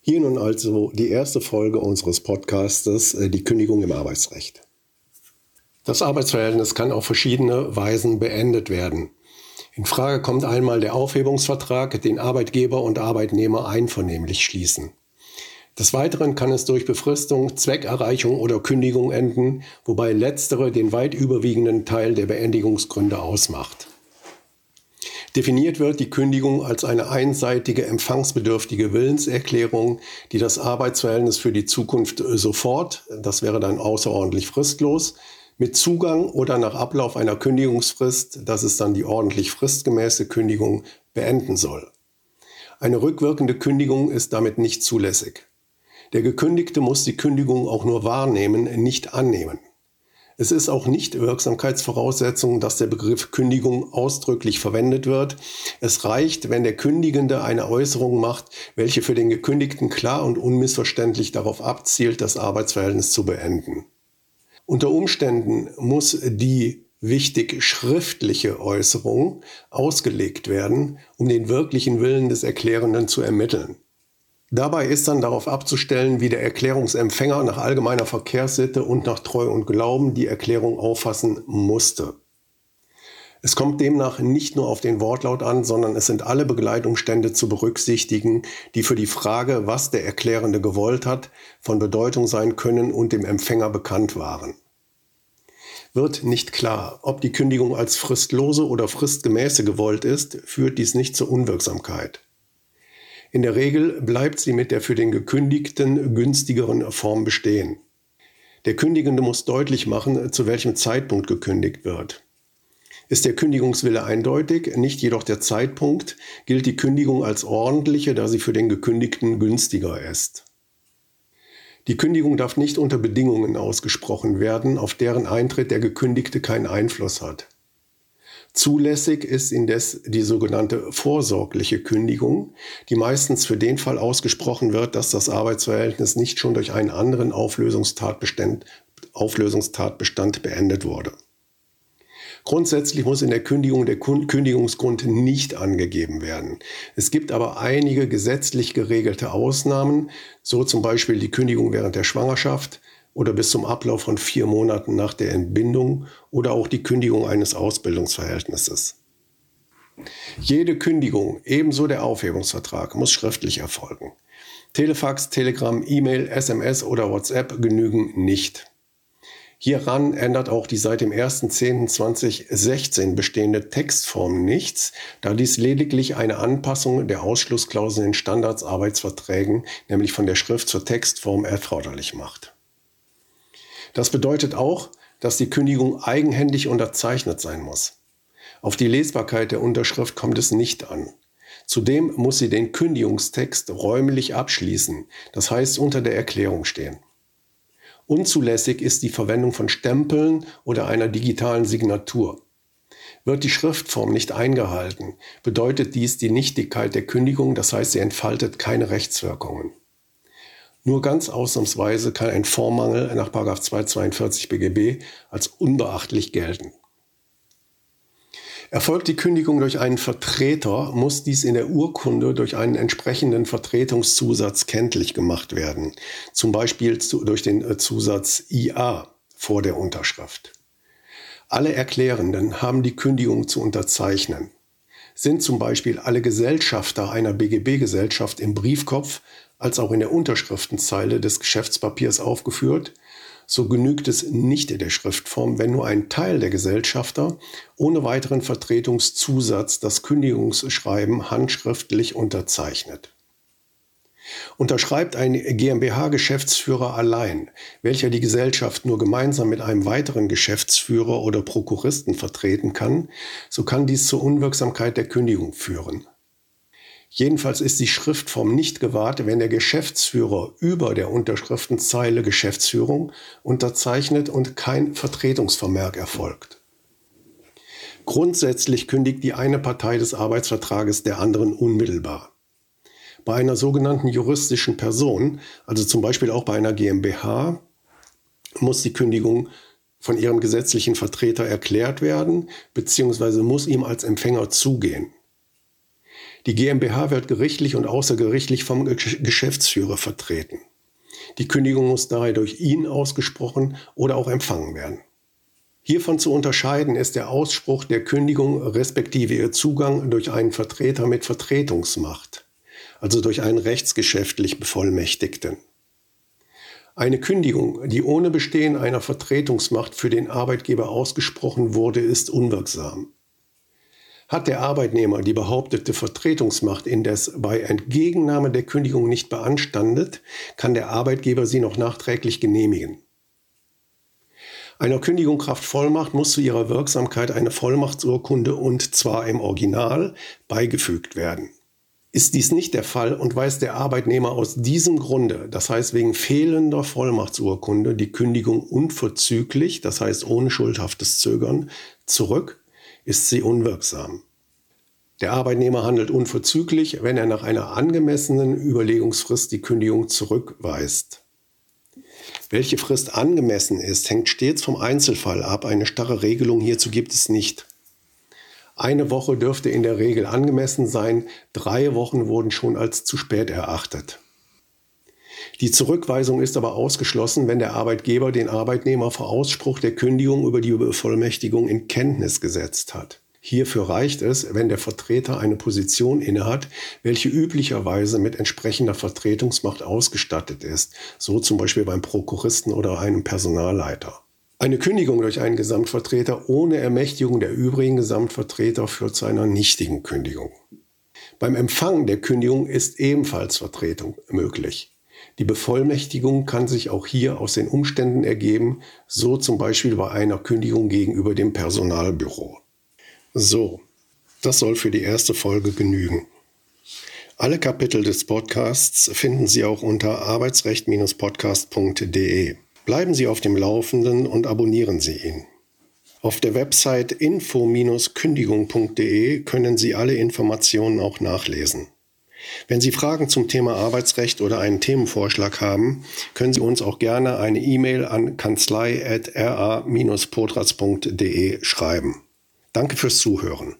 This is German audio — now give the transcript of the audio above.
Hier nun also die erste Folge unseres Podcastes, äh, die Kündigung im Arbeitsrecht. Das Arbeitsverhältnis kann auf verschiedene Weisen beendet werden. In Frage kommt einmal der Aufhebungsvertrag, den Arbeitgeber und Arbeitnehmer einvernehmlich schließen. Des Weiteren kann es durch Befristung, Zweckerreichung oder Kündigung enden, wobei letztere den weit überwiegenden Teil der Beendigungsgründe ausmacht. Definiert wird die Kündigung als eine einseitige empfangsbedürftige Willenserklärung, die das Arbeitsverhältnis für die Zukunft sofort, das wäre dann außerordentlich fristlos, mit Zugang oder nach Ablauf einer Kündigungsfrist, das ist dann die ordentlich fristgemäße Kündigung, beenden soll. Eine rückwirkende Kündigung ist damit nicht zulässig. Der Gekündigte muss die Kündigung auch nur wahrnehmen, nicht annehmen. Es ist auch nicht Wirksamkeitsvoraussetzung, dass der Begriff Kündigung ausdrücklich verwendet wird. Es reicht, wenn der Kündigende eine Äußerung macht, welche für den Gekündigten klar und unmissverständlich darauf abzielt, das Arbeitsverhältnis zu beenden. Unter Umständen muss die wichtig schriftliche Äußerung ausgelegt werden, um den wirklichen Willen des Erklärenden zu ermitteln. Dabei ist dann darauf abzustellen, wie der Erklärungsempfänger nach allgemeiner Verkehrssitte und nach Treu und Glauben die Erklärung auffassen musste. Es kommt demnach nicht nur auf den Wortlaut an, sondern es sind alle Begleitumstände zu berücksichtigen, die für die Frage, was der Erklärende gewollt hat, von Bedeutung sein können und dem Empfänger bekannt waren. Wird nicht klar, ob die Kündigung als fristlose oder fristgemäße gewollt ist, führt dies nicht zur Unwirksamkeit. In der Regel bleibt sie mit der für den Gekündigten günstigeren Form bestehen. Der Kündigende muss deutlich machen, zu welchem Zeitpunkt gekündigt wird. Ist der Kündigungswille eindeutig, nicht jedoch der Zeitpunkt, gilt die Kündigung als ordentliche, da sie für den Gekündigten günstiger ist. Die Kündigung darf nicht unter Bedingungen ausgesprochen werden, auf deren Eintritt der Gekündigte keinen Einfluss hat. Zulässig ist indes die sogenannte vorsorgliche Kündigung, die meistens für den Fall ausgesprochen wird, dass das Arbeitsverhältnis nicht schon durch einen anderen Auflösungstatbestand, Auflösungstatbestand beendet wurde. Grundsätzlich muss in der Kündigung der Kündigungsgrund nicht angegeben werden. Es gibt aber einige gesetzlich geregelte Ausnahmen, so zum Beispiel die Kündigung während der Schwangerschaft oder bis zum Ablauf von vier Monaten nach der Entbindung oder auch die Kündigung eines Ausbildungsverhältnisses. Jede Kündigung, ebenso der Aufhebungsvertrag, muss schriftlich erfolgen. Telefax, Telegram, E-Mail, SMS oder WhatsApp genügen nicht. Hieran ändert auch die seit dem 1.10.2016 bestehende Textform nichts, da dies lediglich eine Anpassung der Ausschlussklauseln in Standardsarbeitsverträgen, nämlich von der Schrift zur Textform, erforderlich macht. Das bedeutet auch, dass die Kündigung eigenhändig unterzeichnet sein muss. Auf die Lesbarkeit der Unterschrift kommt es nicht an. Zudem muss sie den Kündigungstext räumlich abschließen, das heißt unter der Erklärung stehen. Unzulässig ist die Verwendung von Stempeln oder einer digitalen Signatur. Wird die Schriftform nicht eingehalten, bedeutet dies die Nichtigkeit der Kündigung, das heißt, sie entfaltet keine Rechtswirkungen. Nur ganz ausnahmsweise kann ein Formmangel nach 242 BGB als unbeachtlich gelten. Erfolgt die Kündigung durch einen Vertreter, muss dies in der Urkunde durch einen entsprechenden Vertretungszusatz kenntlich gemacht werden, zum Beispiel durch den äh, Zusatz IA vor der Unterschrift. Alle Erklärenden haben die Kündigung zu unterzeichnen. Sind zum Beispiel alle Gesellschafter einer BGB-Gesellschaft im Briefkopf als auch in der Unterschriftenzeile des Geschäftspapiers aufgeführt, so genügt es nicht der Schriftform, wenn nur ein Teil der Gesellschafter ohne weiteren Vertretungszusatz das Kündigungsschreiben handschriftlich unterzeichnet. Unterschreibt ein GmbH-Geschäftsführer allein, welcher die Gesellschaft nur gemeinsam mit einem weiteren Geschäftsführer oder Prokuristen vertreten kann, so kann dies zur Unwirksamkeit der Kündigung führen. Jedenfalls ist die Schriftform nicht gewahrt, wenn der Geschäftsführer über der Unterschriftenzeile Geschäftsführung unterzeichnet und kein Vertretungsvermerk erfolgt. Grundsätzlich kündigt die eine Partei des Arbeitsvertrages der anderen unmittelbar. Bei einer sogenannten juristischen Person, also zum Beispiel auch bei einer GmbH, muss die Kündigung von ihrem gesetzlichen Vertreter erklärt werden, beziehungsweise muss ihm als Empfänger zugehen. Die GmbH wird gerichtlich und außergerichtlich vom Geschäftsführer vertreten. Die Kündigung muss daher durch ihn ausgesprochen oder auch empfangen werden. Hiervon zu unterscheiden ist der Ausspruch der Kündigung respektive ihr Zugang durch einen Vertreter mit Vertretungsmacht, also durch einen rechtsgeschäftlich Bevollmächtigten. Eine Kündigung, die ohne Bestehen einer Vertretungsmacht für den Arbeitgeber ausgesprochen wurde, ist unwirksam. Hat der Arbeitnehmer die behauptete Vertretungsmacht indes bei Entgegennahme der Kündigung nicht beanstandet, kann der Arbeitgeber sie noch nachträglich genehmigen. Einer Kündigung Kraft Vollmacht muss zu ihrer Wirksamkeit eine Vollmachtsurkunde und zwar im Original beigefügt werden. Ist dies nicht der Fall und weist der Arbeitnehmer aus diesem Grunde, das heißt wegen fehlender Vollmachtsurkunde, die Kündigung unverzüglich, das heißt ohne schuldhaftes Zögern, zurück, ist sie unwirksam. Der Arbeitnehmer handelt unverzüglich, wenn er nach einer angemessenen Überlegungsfrist die Kündigung zurückweist. Welche Frist angemessen ist, hängt stets vom Einzelfall ab. Eine starre Regelung hierzu gibt es nicht. Eine Woche dürfte in der Regel angemessen sein, drei Wochen wurden schon als zu spät erachtet. Die Zurückweisung ist aber ausgeschlossen, wenn der Arbeitgeber den Arbeitnehmer vor Ausspruch der Kündigung über die Bevollmächtigung in Kenntnis gesetzt hat. Hierfür reicht es, wenn der Vertreter eine Position innehat, welche üblicherweise mit entsprechender Vertretungsmacht ausgestattet ist, so zum Beispiel beim Prokuristen oder einem Personalleiter. Eine Kündigung durch einen Gesamtvertreter ohne Ermächtigung der übrigen Gesamtvertreter führt zu einer nichtigen Kündigung. Beim Empfang der Kündigung ist ebenfalls Vertretung möglich. Die Bevollmächtigung kann sich auch hier aus den Umständen ergeben, so zum Beispiel bei einer Kündigung gegenüber dem Personalbüro. So, das soll für die erste Folge genügen. Alle Kapitel des Podcasts finden Sie auch unter arbeitsrecht-podcast.de. Bleiben Sie auf dem Laufenden und abonnieren Sie ihn. Auf der Website info-kündigung.de können Sie alle Informationen auch nachlesen. Wenn Sie Fragen zum Thema Arbeitsrecht oder einen Themenvorschlag haben, können Sie uns auch gerne eine E-Mail an kanzlei.ra-potras.de schreiben. Danke fürs Zuhören.